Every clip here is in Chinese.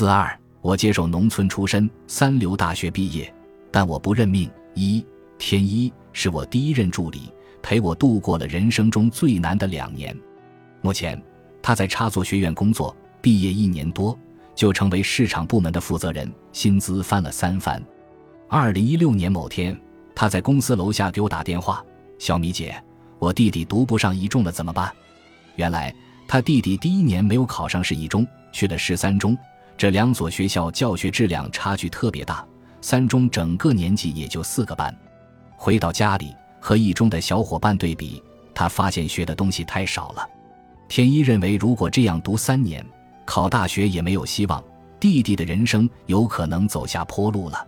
四二，我接受农村出身，三流大学毕业，但我不认命。一天一是我第一任助理，陪我度过了人生中最难的两年。目前他在插座学院工作，毕业一年多就成为市场部门的负责人，薪资翻了三番。二零一六年某天，他在公司楼下给我打电话：“小米姐，我弟弟读不上一中了，怎么办？”原来他弟弟第一年没有考上市一中，去了十三中。这两所学校教学质量差距特别大，三中整个年级也就四个班。回到家里和一中的小伙伴对比，他发现学的东西太少了。天一认为，如果这样读三年，考大学也没有希望，弟弟的人生有可能走下坡路了。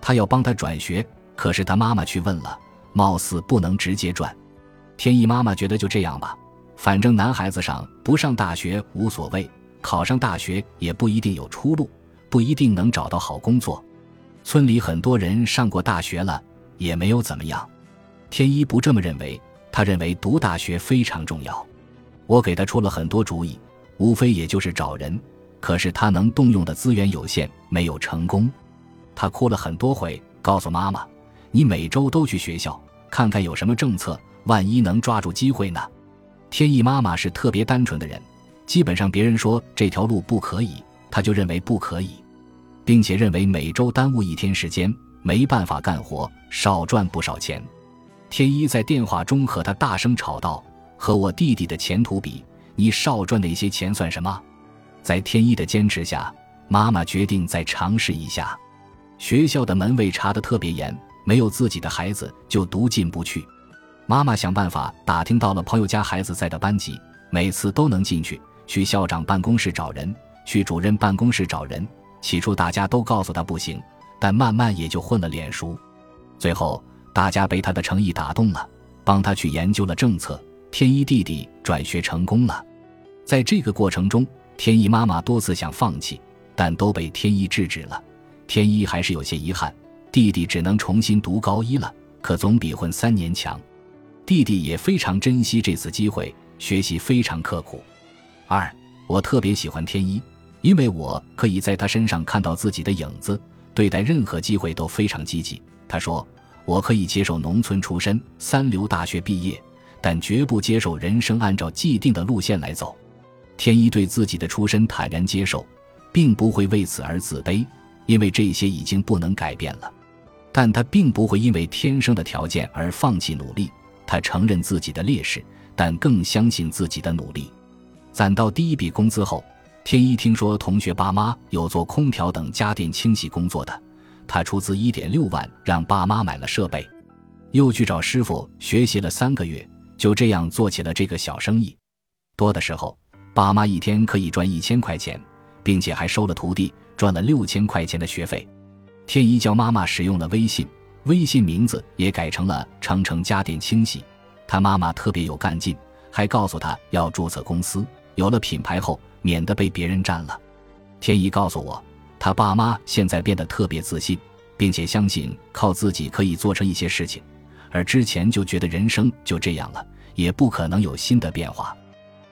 他要帮他转学，可是他妈妈去问了，貌似不能直接转。天一妈妈觉得就这样吧，反正男孩子上不上大学无所谓。考上大学也不一定有出路，不一定能找到好工作。村里很多人上过大学了，也没有怎么样。天一不这么认为，他认为读大学非常重要。我给他出了很多主意，无非也就是找人，可是他能动用的资源有限，没有成功。他哭了很多回，告诉妈妈：“你每周都去学校看看有什么政策，万一能抓住机会呢？”天意妈妈是特别单纯的人。基本上，别人说这条路不可以，他就认为不可以，并且认为每周耽误一天时间没办法干活，少赚不少钱。天一在电话中和他大声吵道：“和我弟弟的前途比，你少赚那些钱算什么？”在天一的坚持下，妈妈决定再尝试一下。学校的门卫查得特别严，没有自己的孩子就读进不去。妈妈想办法打听到了朋友家孩子在的班级，每次都能进去。去校长办公室找人，去主任办公室找人。起初大家都告诉他不行，但慢慢也就混了脸熟。最后大家被他的诚意打动了，帮他去研究了政策。天一弟弟转学成功了。在这个过程中，天一妈妈多次想放弃，但都被天一制止了。天一还是有些遗憾，弟弟只能重新读高一了，可总比混三年强。弟弟也非常珍惜这次机会，学习非常刻苦。二，我特别喜欢天一，因为我可以在他身上看到自己的影子，对待任何机会都非常积极。他说：“我可以接受农村出身、三流大学毕业，但绝不接受人生按照既定的路线来走。”天一对自己的出身坦然接受，并不会为此而自卑，因为这些已经不能改变了。但他并不会因为天生的条件而放弃努力，他承认自己的劣势，但更相信自己的努力。攒到第一笔工资后，天一听说同学爸妈有做空调等家电清洗工作的，他出资一点六万让爸妈买了设备，又去找师傅学习了三个月，就这样做起了这个小生意。多的时候，爸妈一天可以赚一千块钱，并且还收了徒弟，赚了六千块钱的学费。天一教妈妈使用了微信，微信名字也改成了“成成家电清洗”。他妈妈特别有干劲，还告诉他要注册公司。有了品牌后，免得被别人占了。天一告诉我，他爸妈现在变得特别自信，并且相信靠自己可以做成一些事情，而之前就觉得人生就这样了，也不可能有新的变化。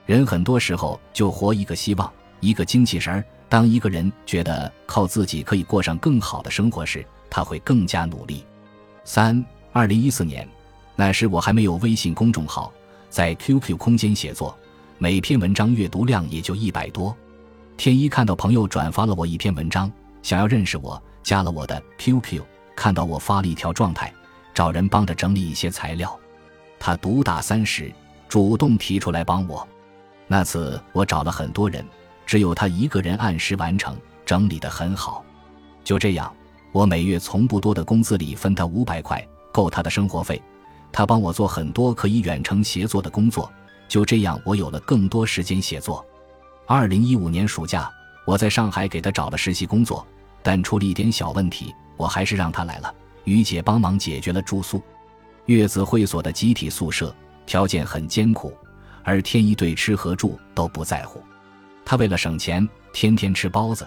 人很多时候就活一个希望，一个精气神儿。当一个人觉得靠自己可以过上更好的生活时，他会更加努力。三二零一四年，那时我还没有微信公众号，在 QQ 空间写作。每篇文章阅读量也就一百多。天一看到朋友转发了我一篇文章，想要认识我，加了我的 QQ。看到我发了一条状态，找人帮着整理一些材料。他独打三十，主动提出来帮我。那次我找了很多人，只有他一个人按时完成，整理得很好。就这样，我每月从不多的工资里分他五百块，够他的生活费。他帮我做很多可以远程协作的工作。就这样，我有了更多时间写作。二零一五年暑假，我在上海给他找了实习工作，但出了一点小问题，我还是让他来了。于姐帮忙解决了住宿。月子会所的集体宿舍条件很艰苦，而天一对吃和住都不在乎。他为了省钱，天天吃包子，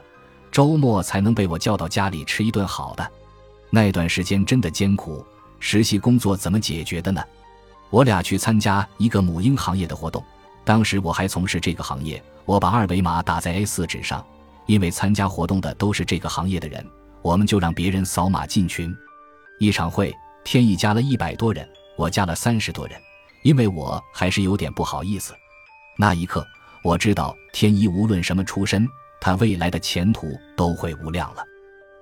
周末才能被我叫到家里吃一顿好的。那段时间真的艰苦，实习工作怎么解决的呢？我俩去参加一个母婴行业的活动，当时我还从事这个行业。我把二维码打在 A4 纸上，因为参加活动的都是这个行业的人，我们就让别人扫码进群。一场会，天意加了一百多人，我加了三十多人，因为我还是有点不好意思。那一刻，我知道天一无论什么出身，他未来的前途都会无量了。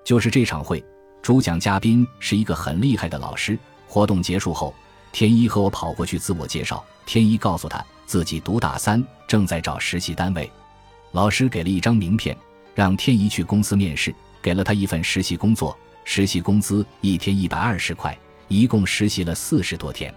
就是这场会，主讲嘉宾是一个很厉害的老师。活动结束后，天一和我跑过去自我介绍。天一告诉他自己读大三，正在找实习单位。老师给了一张名片，让天一去公司面试，给了他一份实习工作，实习工资一天一百二十块，一共实习了四十多天。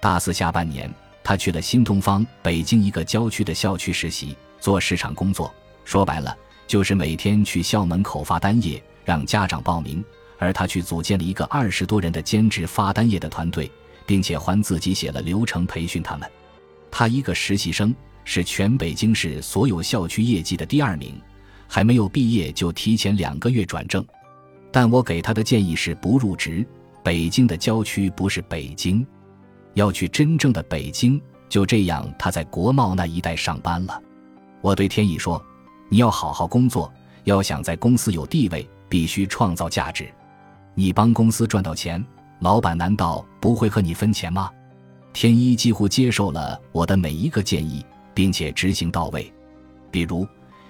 大四下半年。他去了新东方北京一个郊区的校区实习，做市场工作。说白了，就是每天去校门口发单页，让家长报名。而他去组建了一个二十多人的兼职发单页的团队，并且还自己写了流程培训他们。他一个实习生是全北京市所有校区业绩的第二名，还没有毕业就提前两个月转正。但我给他的建议是不入职。北京的郊区不是北京。要去真正的北京，就这样，他在国贸那一带上班了。我对天意说：“你要好好工作，要想在公司有地位，必须创造价值。你帮公司赚到钱，老板难道不会和你分钱吗？”天一几乎接受了我的每一个建议，并且执行到位。比如，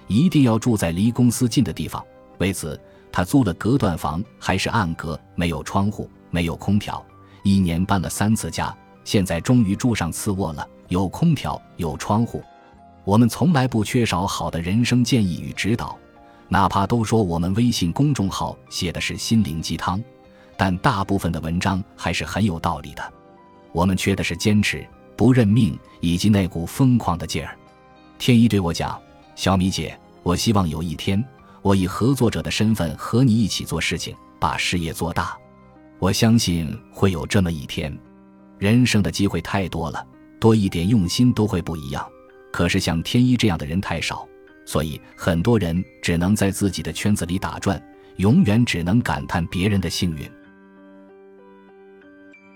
一定要住在离公司近的地方。为此，他租了隔断房，还是暗格，没有窗户，没有空调，一年搬了三次家。现在终于住上次卧了，有空调，有窗户。我们从来不缺少好的人生建议与指导，哪怕都说我们微信公众号写的是心灵鸡汤，但大部分的文章还是很有道理的。我们缺的是坚持、不认命以及那股疯狂的劲儿。天一对我讲：“小米姐，我希望有一天，我以合作者的身份和你一起做事情，把事业做大。我相信会有这么一天。”人生的机会太多了，多一点用心都会不一样。可是像天一这样的人太少，所以很多人只能在自己的圈子里打转，永远只能感叹别人的幸运。